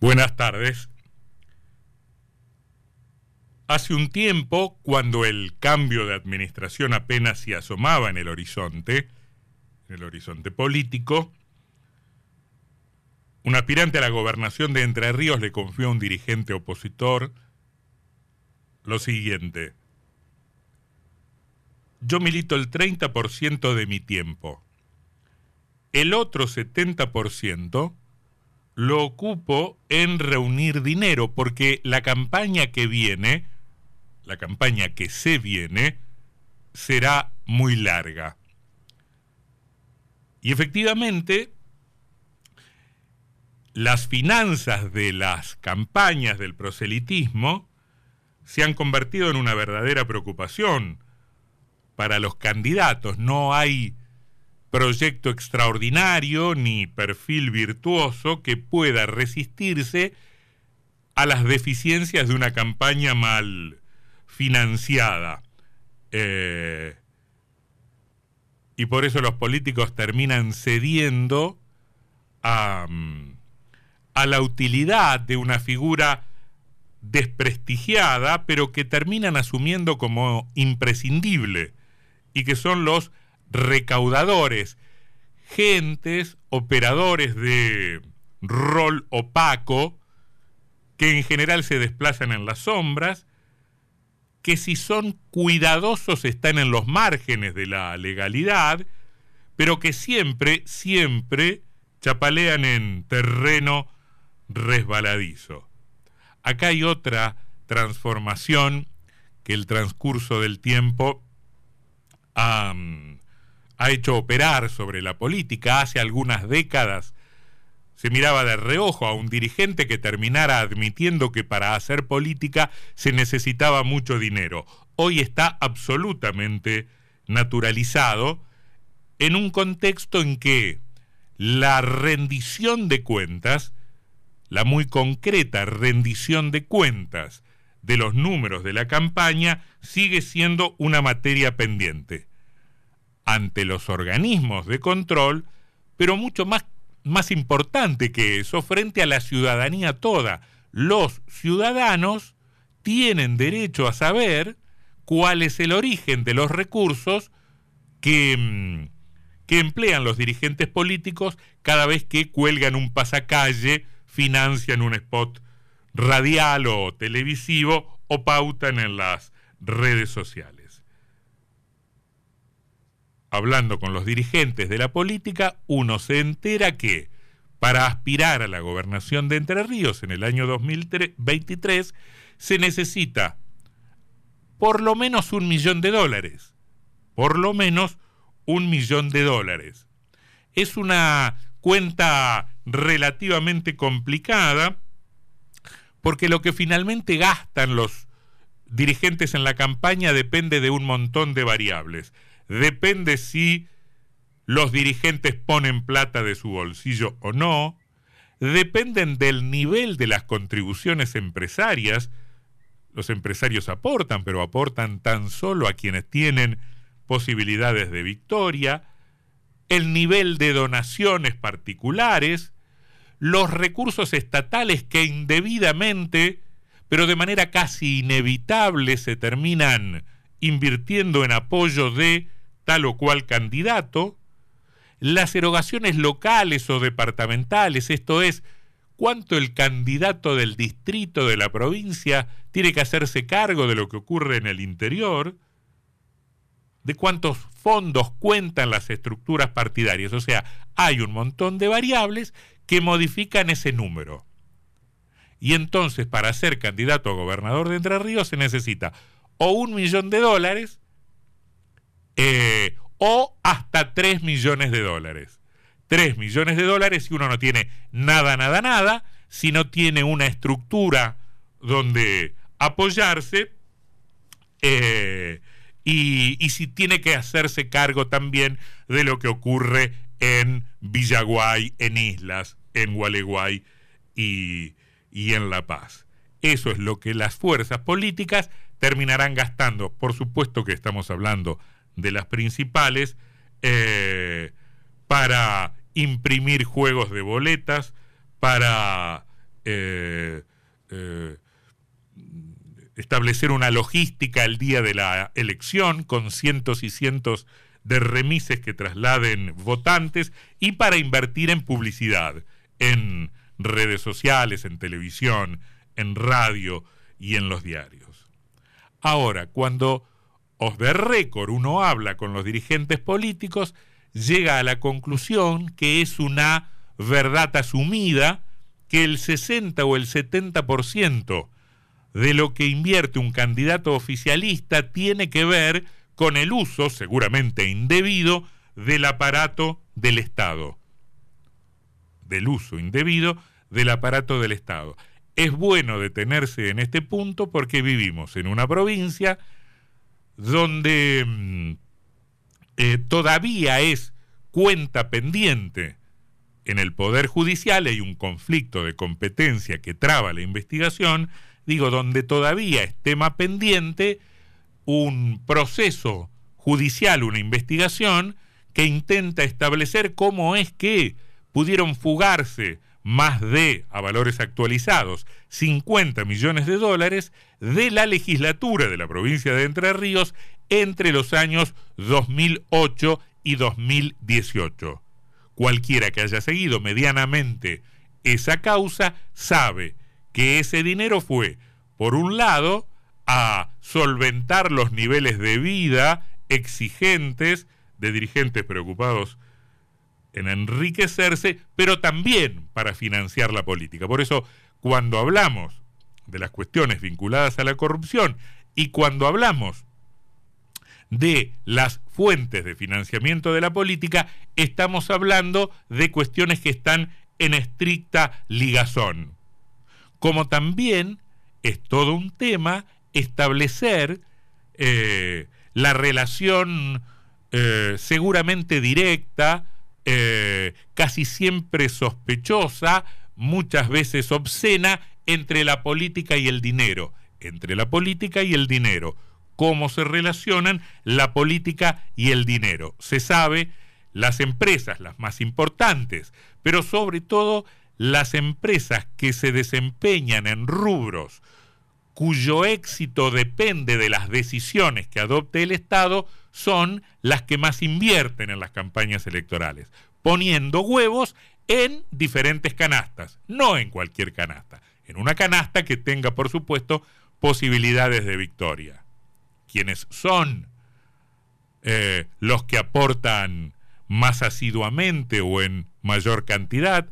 Buenas tardes. Hace un tiempo, cuando el cambio de administración apenas se asomaba en el horizonte, en el horizonte político, un aspirante a la gobernación de Entre Ríos le confió a un dirigente opositor lo siguiente. Yo milito el 30% de mi tiempo. El otro 70% lo ocupo en reunir dinero, porque la campaña que viene, la campaña que se viene, será muy larga. Y efectivamente, las finanzas de las campañas del proselitismo se han convertido en una verdadera preocupación para los candidatos. No hay proyecto extraordinario ni perfil virtuoso que pueda resistirse a las deficiencias de una campaña mal financiada. Eh, y por eso los políticos terminan cediendo a, a la utilidad de una figura desprestigiada, pero que terminan asumiendo como imprescindible, y que son los recaudadores, gentes, operadores de rol opaco, que en general se desplazan en las sombras, que si son cuidadosos están en los márgenes de la legalidad, pero que siempre, siempre chapalean en terreno resbaladizo. Acá hay otra transformación que el transcurso del tiempo ha, ha hecho operar sobre la política. Hace algunas décadas se miraba de reojo a un dirigente que terminara admitiendo que para hacer política se necesitaba mucho dinero. Hoy está absolutamente naturalizado en un contexto en que la rendición de cuentas, la muy concreta rendición de cuentas de los números de la campaña, sigue siendo una materia pendiente ante los organismos de control, pero mucho más, más importante que eso, frente a la ciudadanía toda. Los ciudadanos tienen derecho a saber cuál es el origen de los recursos que, mm, que emplean los dirigentes políticos cada vez que cuelgan un pasacalle, financian un spot radial o televisivo o pautan en las redes sociales hablando con los dirigentes de la política, uno se entera que para aspirar a la gobernación de Entre Ríos en el año 2023 se necesita por lo menos un millón de dólares. Por lo menos un millón de dólares. Es una cuenta relativamente complicada porque lo que finalmente gastan los dirigentes en la campaña depende de un montón de variables depende si los dirigentes ponen plata de su bolsillo o no, dependen del nivel de las contribuciones empresarias. Los empresarios aportan, pero aportan tan solo a quienes tienen posibilidades de victoria, el nivel de donaciones particulares, los recursos estatales que indebidamente, pero de manera casi inevitable, se terminan invirtiendo en apoyo de tal o cual candidato, las erogaciones locales o departamentales, esto es, cuánto el candidato del distrito de la provincia tiene que hacerse cargo de lo que ocurre en el interior, de cuántos fondos cuentan las estructuras partidarias. O sea, hay un montón de variables que modifican ese número. Y entonces, para ser candidato a gobernador de Entre Ríos se necesita o un millón de dólares eh, o hasta 3 millones de dólares. 3 millones de dólares si uno no tiene nada, nada, nada, si no tiene una estructura donde apoyarse eh, y, y, si tiene que hacerse cargo también de lo que ocurre en Villaguay, en Islas, en Gualeguay y, y en La Paz. Eso es lo que las fuerzas políticas terminarán gastando. Por supuesto que estamos hablando de las principales eh, para imprimir juegos de boletas, para eh, eh, establecer una logística el día de la elección con cientos y cientos de remises que trasladen votantes y para invertir en publicidad, en redes sociales, en televisión, en radio y en los diarios. Ahora, cuando os de récord uno habla con los dirigentes políticos, llega a la conclusión que es una verdad asumida que el 60 o el 70% de lo que invierte un candidato oficialista tiene que ver con el uso, seguramente indebido, del aparato del Estado. Del uso indebido del aparato del Estado. Es bueno detenerse en este punto porque vivimos en una provincia donde mm, eh, todavía es cuenta pendiente. En el Poder Judicial, hay un conflicto de competencia que traba la investigación, digo, donde todavía es tema pendiente un proceso judicial, una investigación que intenta establecer cómo es que pudieron fugarse más de, a valores actualizados, 50 millones de dólares de la legislatura de la provincia de Entre Ríos entre los años 2008 y 2018. Cualquiera que haya seguido medianamente esa causa sabe que ese dinero fue, por un lado, a solventar los niveles de vida exigentes de dirigentes preocupados en enriquecerse, pero también para financiar la política. Por eso, cuando hablamos de las cuestiones vinculadas a la corrupción y cuando hablamos de las fuentes de financiamiento de la política, estamos hablando de cuestiones que están en estricta ligazón. Como también es todo un tema establecer eh, la relación eh, seguramente directa, eh, casi siempre sospechosa, muchas veces obscena, entre la política y el dinero. Entre la política y el dinero. Cómo se relacionan la política y el dinero. Se sabe, las empresas, las más importantes, pero sobre todo las empresas que se desempeñan en rubros cuyo éxito depende de las decisiones que adopte el Estado, son las que más invierten en las campañas electorales, poniendo huevos en diferentes canastas, no en cualquier canasta, en una canasta que tenga, por supuesto, posibilidades de victoria. ¿Quiénes son eh, los que aportan más asiduamente o en mayor cantidad?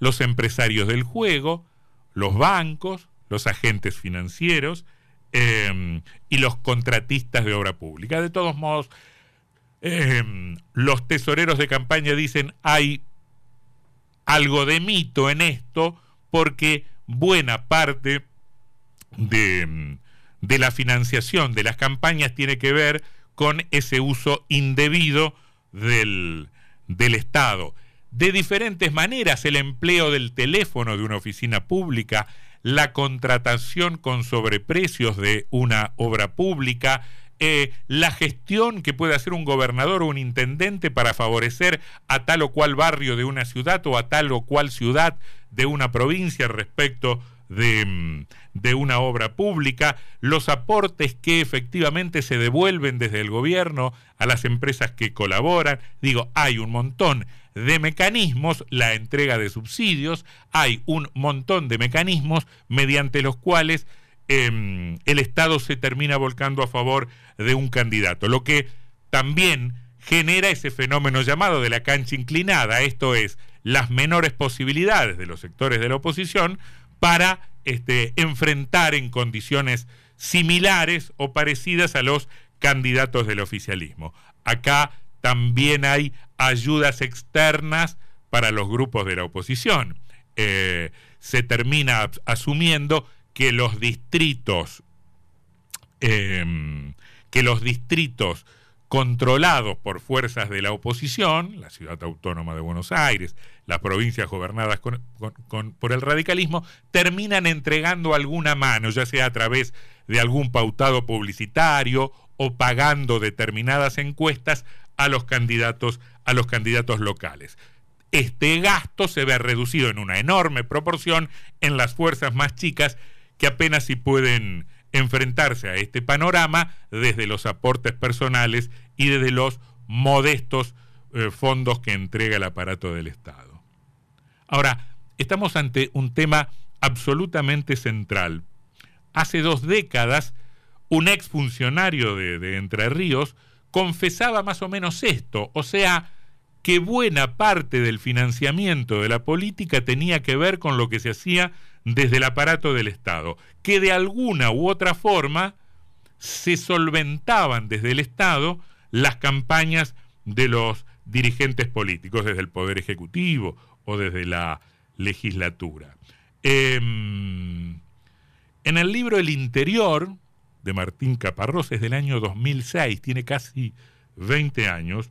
Los empresarios del juego, los bancos, los agentes financieros em, y los contratistas de obra pública. De todos modos, em, los tesoreros de campaña dicen hay algo de mito en esto porque buena parte de, de la financiación de las campañas tiene que ver con ese uso indebido del, del Estado. De diferentes maneras, el empleo del teléfono de una oficina pública, la contratación con sobreprecios de una obra pública, eh, la gestión que puede hacer un gobernador o un intendente para favorecer a tal o cual barrio de una ciudad o a tal o cual ciudad de una provincia respecto de, mm, de, una obra pública, los aportes que efectivamente se devuelven desde el gobierno a las empresas que colaboran. Digo, hay un montón de mecanismos, la entrega de subsidios, hay un montón de mecanismos mediante los cuales em, el Estado se termina volcando a favor de un candidato, lo que también genera ese fenómeno llamado de la cancha inclinada, esto es, las menores posibilidades de los sectores de la oposición para este, enfrentar en condiciones similares o parecidas a los candidatos del oficialismo. Acá también hay ayudas externas para los grupos de la oposición. Eh, se termina asumiendo que los distritos, em, que los distritos controlados por fuerzas de la oposición, la ciudad autónoma de Buenos Aires, las provincias gobernadas por el radicalismo, terminan entregando alguna mano, ya sea a través de algún pautado publicitario o pagando determinadas encuestas a los candidatos, a los candidatos locales. este gasto se ve reducido en una enorme proporción en las fuerzas más chicas que apenas si pueden enfrentarse a este panorama desde los aportes personales y desde los modestos eh, fondos que entrega el aparato del Estado. Ahora, estamos ante un tema absolutamente central. Hace dos décadas, un exfuncionario de, de Entre Ríos confesaba más o menos esto, o sea, que buena parte del financiamiento de la política tenía que ver con lo que se hacía desde el aparato del Estado, que de alguna u otra forma se solventaban desde el Estado las campañas de los dirigentes políticos, desde el Poder Ejecutivo o desde la legislatura. Em, en el libro El Interior, de Martín Caparrós, es del año 2006, tiene casi 20 años,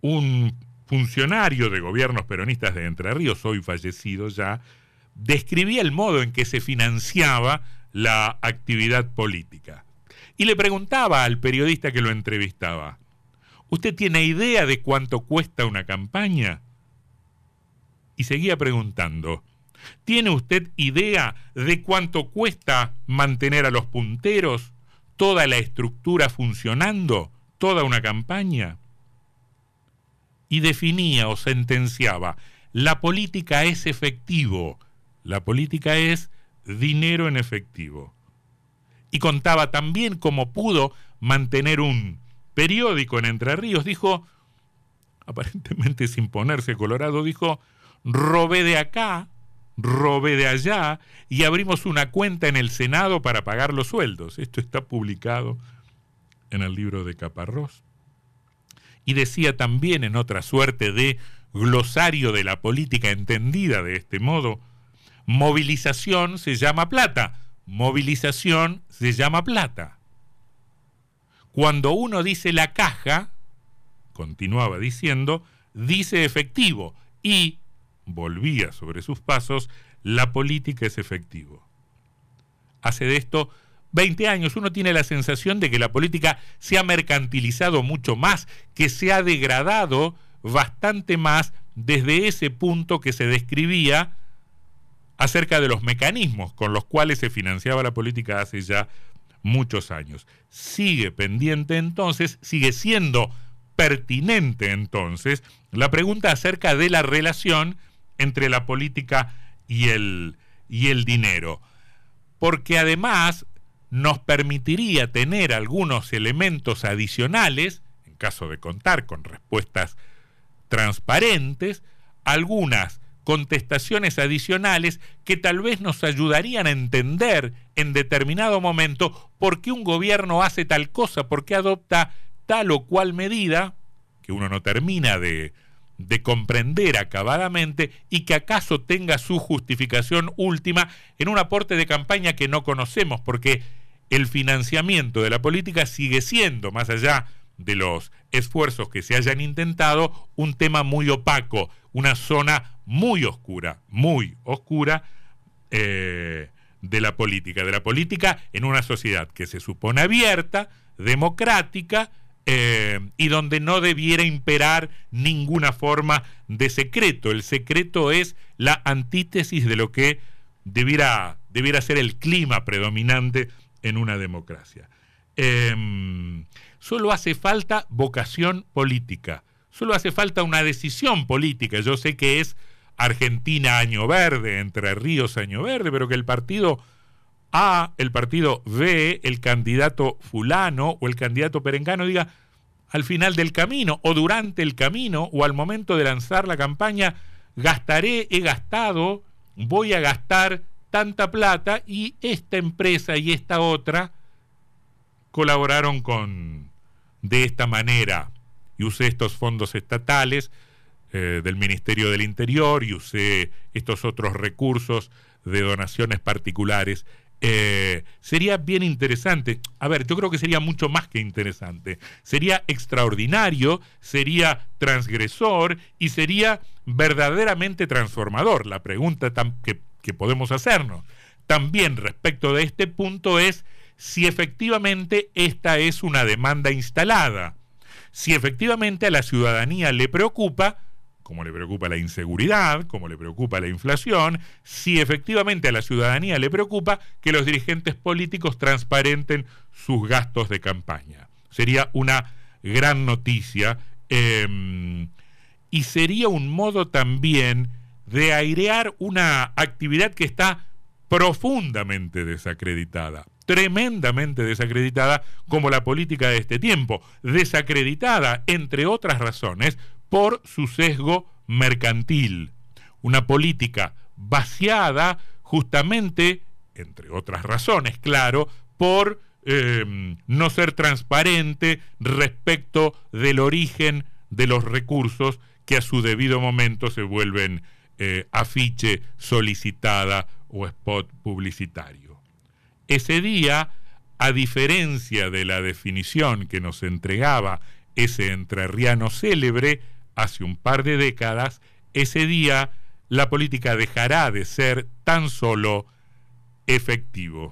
un funcionario de gobiernos peronistas de Entre Ríos, hoy fallecido ya, describía el modo en que se financiaba la actividad política. Y le preguntaba al periodista que lo entrevistaba, ¿usted tiene idea de cuánto cuesta una campaña? Y seguía preguntando, ¿tiene usted idea de cuánto cuesta mantener a los punteros, toda la estructura funcionando, toda una campaña? Y definía o sentenciaba, la política es efectivo, la política es dinero en efectivo. Y contaba también cómo pudo mantener un periódico en Entre Ríos. Dijo, aparentemente sin ponerse colorado, dijo, robé de acá, robé de allá y abrimos una cuenta en el Senado para pagar los sueldos. Esto está publicado en el libro de Caparrós. Y decía también en otra suerte de glosario de la política entendida de este modo, Movilización se llama plata. Movilización se llama plata. Cuando uno dice la caja, continuaba diciendo, dice efectivo y, volvía sobre sus pasos, la política es efectivo. Hace de esto 20 años uno tiene la sensación de que la política se ha mercantilizado mucho más, que se ha degradado bastante más desde ese punto que se describía acerca de los mecanismos con los cuales se financiaba la política hace ya muchos años. Sigue pendiente entonces, sigue siendo pertinente entonces la pregunta acerca de la relación entre la política y el, y el dinero. Porque además nos permitiría tener algunos elementos adicionales, en caso de contar con respuestas transparentes, algunas contestaciones adicionales que tal vez nos ayudarían a entender en determinado momento por qué un gobierno hace tal cosa, por qué adopta tal o cual medida, que uno no termina de, de comprender acabadamente y que acaso tenga su justificación última en un aporte de campaña que no conocemos, porque el financiamiento de la política sigue siendo, más allá de los esfuerzos que se hayan intentado, un tema muy opaco, una zona muy oscura, muy oscura eh, de la política, de la política en una sociedad que se supone abierta, democrática, eh, y donde no debiera imperar ninguna forma de secreto. El secreto es la antítesis de lo que debiera, debiera ser el clima predominante en una democracia. Em, solo hace falta vocación política, solo hace falta una decisión política. Yo sé que es Argentina año verde, Entre Ríos año verde, pero que el partido A, el partido B, el candidato fulano o el candidato perengano diga al final del camino o durante el camino o al momento de lanzar la campaña, gastaré, he gastado, voy a gastar tanta plata y esta empresa y esta otra colaboraron con de esta manera y usé estos fondos estatales eh, del Ministerio del Interior y usé estos otros recursos de donaciones particulares. Eh, sería bien interesante, a ver, yo creo que sería mucho más que interesante, sería extraordinario, sería transgresor y sería verdaderamente transformador. La pregunta que, que podemos hacernos también respecto de este punto es si efectivamente esta es una demanda instalada, si efectivamente a la ciudadanía le preocupa, como le preocupa la inseguridad, como le preocupa la inflación, si efectivamente a la ciudadanía le preocupa que los dirigentes políticos transparenten sus gastos de campaña. Sería una gran noticia em, y sería un modo también de airear una actividad que está profundamente desacreditada, tremendamente desacreditada como la política de este tiempo, desacreditada, entre otras razones, por su sesgo mercantil. Una política vaciada justamente, entre otras razones, claro, por em, no ser transparente respecto del origen de los recursos que a su debido momento se vuelven eh, afiche solicitada o spot publicitario. Ese día, a diferencia de la definición que nos entregaba ese entrerriano célebre hace un par de décadas, ese día la política dejará de ser tan solo efectivo.